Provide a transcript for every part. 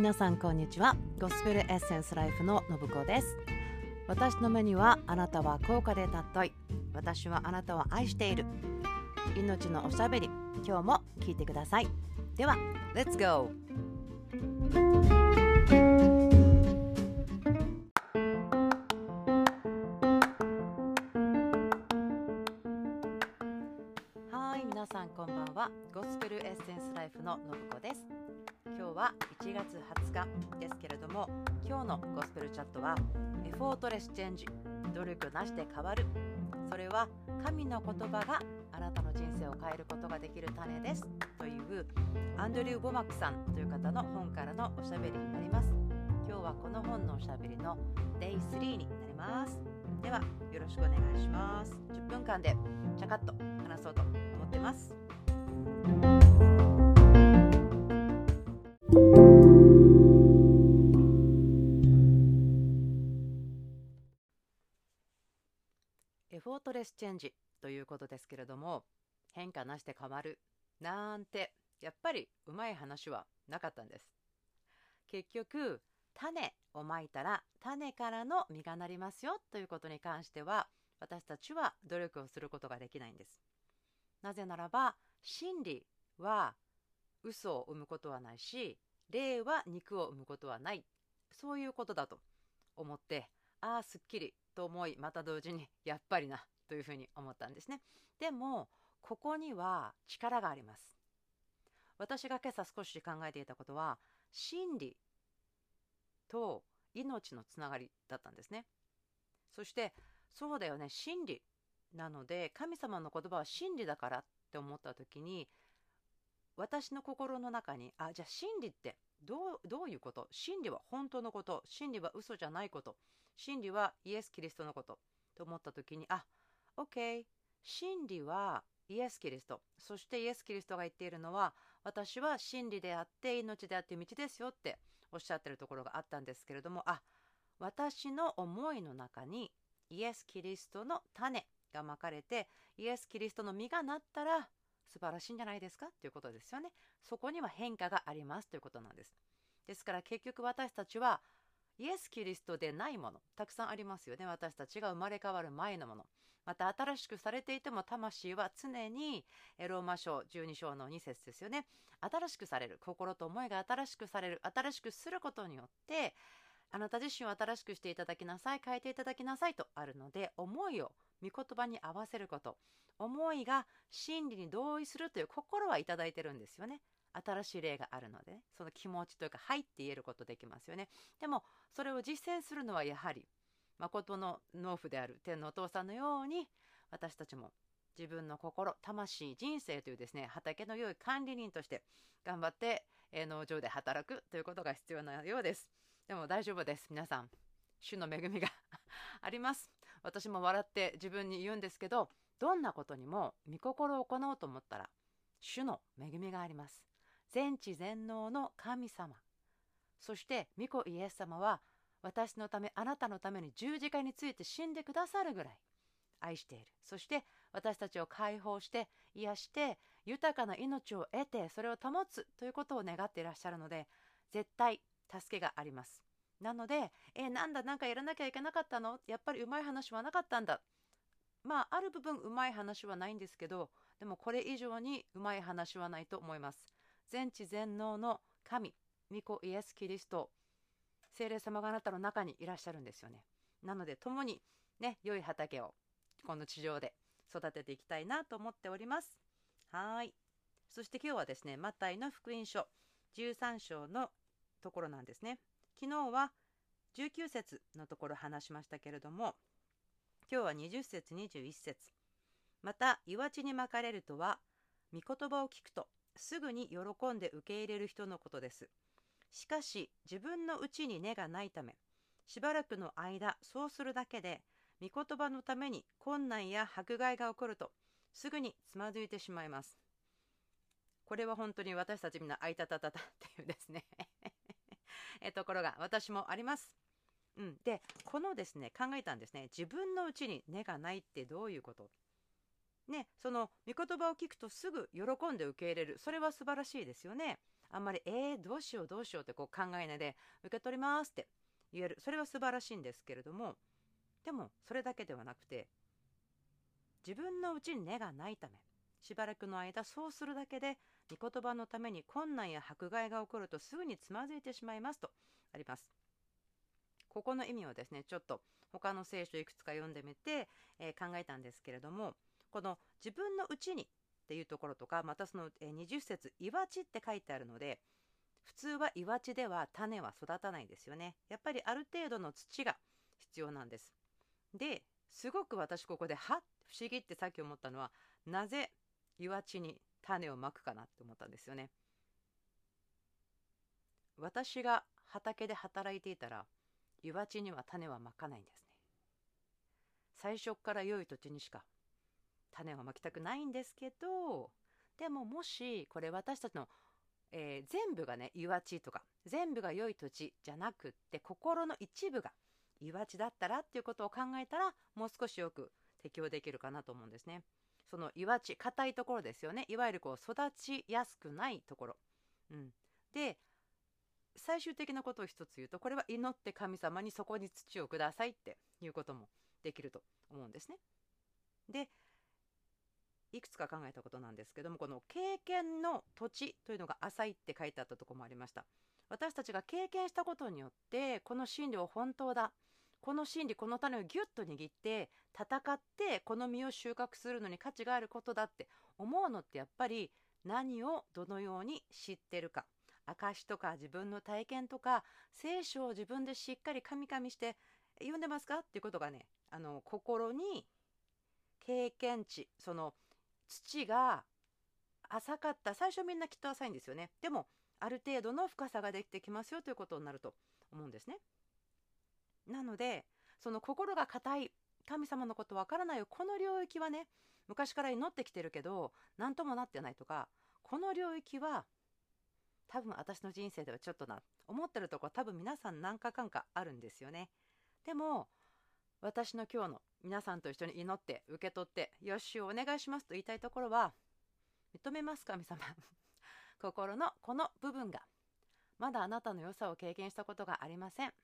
皆さんこんにちは。ゴスペルエッセンスライフの信子です。私の目にはあなたは高価で尊い。私はあなたを愛している。命のおしゃべり。今日も聞いてください。では Let's go! はい皆さんこんばんは。ゴスペルエッセンスライフの信子です。は1月20日ですけれども今日のゴスペルチャットは Effortless Change 努力なしで変わる。それは神の言葉があなたの人生を変えることができる種です。というアンドリュー・ウォマックさんという方の本からのおしゃべりになります。今日はこの本のおしゃべりの Day3 になります。ではよろしくお願いします。10分間でチャカッと話そうと思ってます。レスチェンジということですけれども変化なしで変わるなんてやっぱりうまい話はなかったんです。結局種をまいたら種からの実がなりますよということに関しては私たちは努力をすることができないんです。なぜならば真理は嘘を生むことはないし霊は肉を生むことはない。そういうことだと思ってああすっきりと思いまた同時にやっぱりなというふうに思ったんですね。でもここには力があります。私が今朝少し考えていたことは真理と命のつながりだったんですね。そしてそうだよね真理なので神様の言葉は真理だからって思った時に私の心の中にあじゃあ真理ってどうどういうこと？真理は本当のこと真理は嘘じゃないこと真理はイエス・キリストのことと思った時にあ OK 真理はイエス・キリスト。そしてイエス・キリストが言っているのは私は真理であって命であって道ですよっておっしゃってるところがあったんですけれどもあ私の思いの中にイエス・キリストの種がまかれてイエス・キリストの実がなったら素晴らしいんじゃないですか？ということですよね。そこには変化がありますということなんです。ですから結局私たちはイエス・キリストでないものたくさんありますよね。私たちが生まれ変わる前のもの。また新しくされていても魂は常にローマ書12章の2節ですよね。新しくされる。心と思いが新しくされる。新しくすることによってあなた自身を新しくしていただきなさい。変えていただきなさいとあるので思いを御言葉に合わせること。思いが真理に同意するという心はいただいてるんですよね。新しい例があるので、ね、その気持ちというか「はい」って言えることできますよね。でもそれを実践するのはやはり誠の農夫である天のお父さんのように私たちも自分の心魂人生というですね畑の良い管理人として頑張って農場で働くということが必要なようです。でも大丈夫です。皆さん 主の恵みがあります。私も笑って自分に言うんですけどどんなことにも御心を行おうと思ったら主の恵みがあります。全知全能の神様。そして御子イエス様は私のためあなたのために十字架について死んでくださるぐらい愛している。そして私たちを解放して癒して豊かな命を得てそれを保つということを願っていらっしゃるので絶対助けがあります。なのでえなんだなんかやらなきゃいけなかったの？やっぱりうまい話はなかったんだ。まあある部分うまい話はないんですけどでもこれ以上にうまい話はないと思います。全知全能の神御子イエス・キリスト聖霊様があなたの中にいらっしゃるんですよね。なので共にね良い畑をこの地上で育てていきたいなと思っております。はい。そして今日はですねマタイの福音書13章のところなんですね。昨日は19節のところ話しましたけれども今日は20節21節。また岩地にまかれるとは御言葉を聞くとすぐに喜んで受け入れる人のことです。しかし自分のうちに根がないためしばらくの間そうするだけで御言葉のために困難や迫害が起こるとすぐにつまずいてしまいます。これは本当に私たちみんなあいたたたたっていうですね。えところが私もあります。うん、でこのですね考えたんですね。自分のうちに根がないってどういうこと？ねその御言葉を聞くとすぐ喜んで受け入れる。それは素晴らしいですよね。あんまり「えー、どうしようどうしよう」ってこう考えないで「受け取ります」って言える。それは素晴らしいんですけれどもでもそれだけではなくて自分のうちに根がないためしばらくの間そうするだけで御言葉のために困難や迫害が起こるとすぐにつまずいてしまいますとあります。ここの意味をですねちょっと他の聖書いくつか読んでみて、えー、考えたんですけれどもこの自分のうちにっていうところとかまたその、えー、20節岩地って書いてあるので普通は岩地では種は育たないですよね。やっぱりある程度の土が必要なんです。ですごく私ここでは不思議ってさっき思ったのはなぜ岩地に種をまくかなって思ったんですよね。私が畑で働いていたら岩地には種はまかないんですね。最初から良い土地にしか種をまきたくないんですけどでももしこれ私たちの、えー、全部がね岩地とか全部が良い土地じゃなくって心の一部が岩地だったらっていうことを考えたらもう少しよく適用できるかなと思うんですね。その岩地硬いところですよねいわゆるこう育ちやすくないところ。うん、で最終的なことを一つ言うとこれは祈って神様にそこに土をくださいっていうこともできると思うんですね。でいくつか考えたことなんですけどもこの経験の土地というのが浅いって書いてあったとこもありました。私たちが経験したことによってこの真理を本当だ。この真理この種をギュッと握って戦ってこの実を収穫するのに価値があることだって思うのってやっぱり何をどのように知ってるか。証とか自分の体験とか聖書を自分でしっかりカミカミして読んでますか？っていうことがねあの心に経験値その土が浅かった。最初みんなきっと浅いんですよね。でもある程度の深さができてきますよということになると思うんですね。なのでその心が硬い神様のことわからないこの領域はね昔から祈ってきてるけど何ともなってないとかこの領域は多分私の人生ではちょっとな思ってるとこ多分皆さん何かかんかあるんですよね。でも私の今日の皆さんと一緒に祈って受け取ってよしお願いしますと言いたいところは認めます神様。心のこの部分が。まだあなたの良さを経験したことがありません。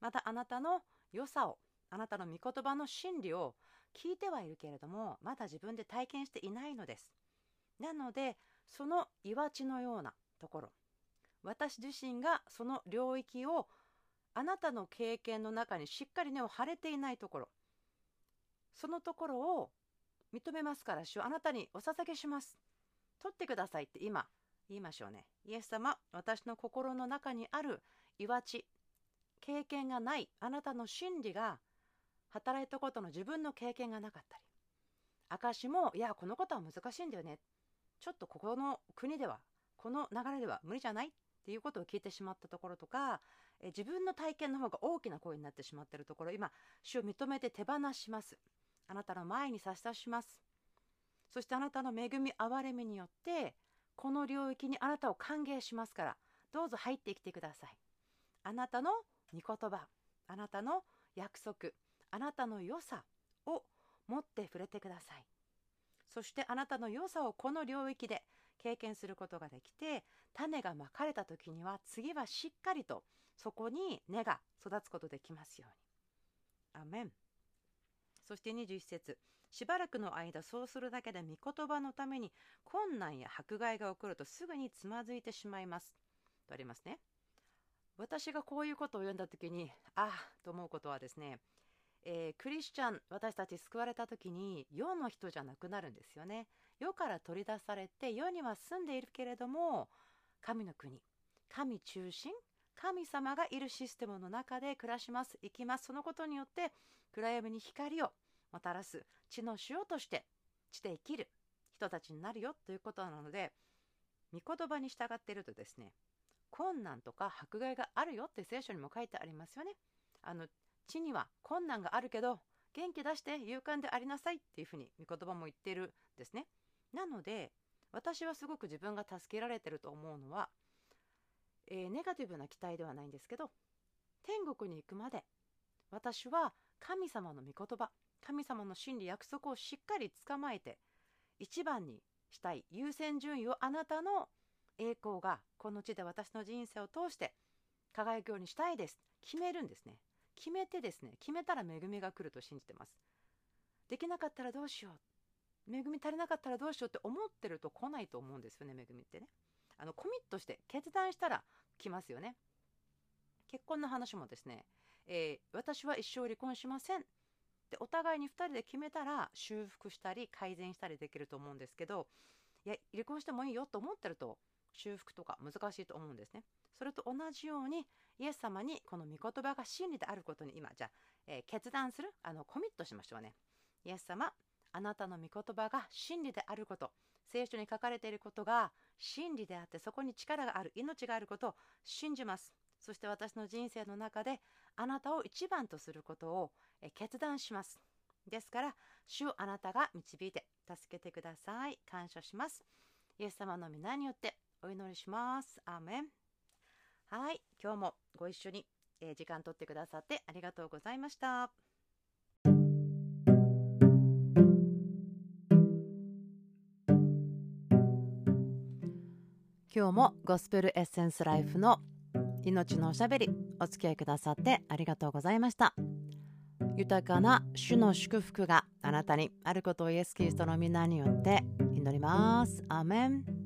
またあなたの良さをあなたの御言葉の真理を聞いてはいるけれどもまだ自分で体験していないのです。なのでその岩地のようなところ私自身がその領域をあなたの経験の中にしっかり根を張れていないところ。そのところを認めますから主あなたにお捧げします。取ってくださいって今言いましょうね。イエス様私の心の中にある岩地経験がないあなたの真理が働いたことの自分の経験がなかったり。証もいやこのことは難しいんだよね。ちょっとここの国ではこの流れでは無理じゃない？っていうことを聞いてしまったところとかえ自分の体験の方が大きな声になってしまっているところ今主を認めて手放します。あなたの前に差し出します。そしてあなたの恵み憐れみによってこの領域にあなたを歓迎しますからどうぞ入ってきてください。あなたの御言葉あなたの約束あなたの良さを持って触れてください。そしてあなたの良さをこの領域で経験することができて種がまかれた時には次はしっかりとそこに根が育つことできますように。アメン。そして21節。しばらくの間そうするだけで御言葉のために困難や迫害が起こるとすぐにつまずいてしまいます。とありますね。私がこういうことを読んだ時にああと思うことはですね、えー、クリスチャン私たち救われた時に世の人じゃなくなるんですよね。世から取り出されて世には住んでいるけれども神の国神中心神様がいるシステムの中で暮らします生きます。そのことによって暗闇に光をもたらす地の塩として地で生きる人たちになるよということなので御言葉に従っているとですね困難とか迫害があるよって聖書にも書いてありますよね。あの地には困難があるけど元気出して勇敢でありなさいっていうふうに御言葉も言ってるんですね。なので私はすごく自分が助けられてると思うのはえー、ネガティブな期待ではないんですけど天国に行くまで私は神様の御言葉神様の真理約束をしっかり捕まえて一番にしたい優先順位をあなたの栄光がこの地で私の人生を通して輝くようにしたいです。決めるんですね。決めてですね決めたら恵みが来ると信じてます。できなかったらどうしよう。恵み足りなかったらどうしようって思ってると来ないと思うんですよね恵みってねあのコミットして決断したら来ますよね結婚の話もですね、えー、私は一生離婚しませんでお互いに2人で決めたら修復したり改善したりできると思うんですけどいや離婚してもいいよと思ってると修復とか難しいと思うんですね。それと同じようにイエス様にこの御言葉が真理であることに今じゃあ、えー、決断するあのコミットしましょうね。イエス様あなたの御言葉が真理であること聖書に書かれていることが真理であってそこに力がある命があることを信じますそして私の人生の中であなたを一番とすることを決断します。ですから、主あなたが導いて助けてください。感謝します。イエス様の皆によってお祈りします。アーメン。はい、今日もご一緒に、え、時間とってくださってありがとうございました。今日もゴスペルエッセンスライフの命のおしゃべりお付き合いくださってありがとうございました。豊かな主の祝福があなたにあることをイエス・キリストの皆によって祈ります。アーメン。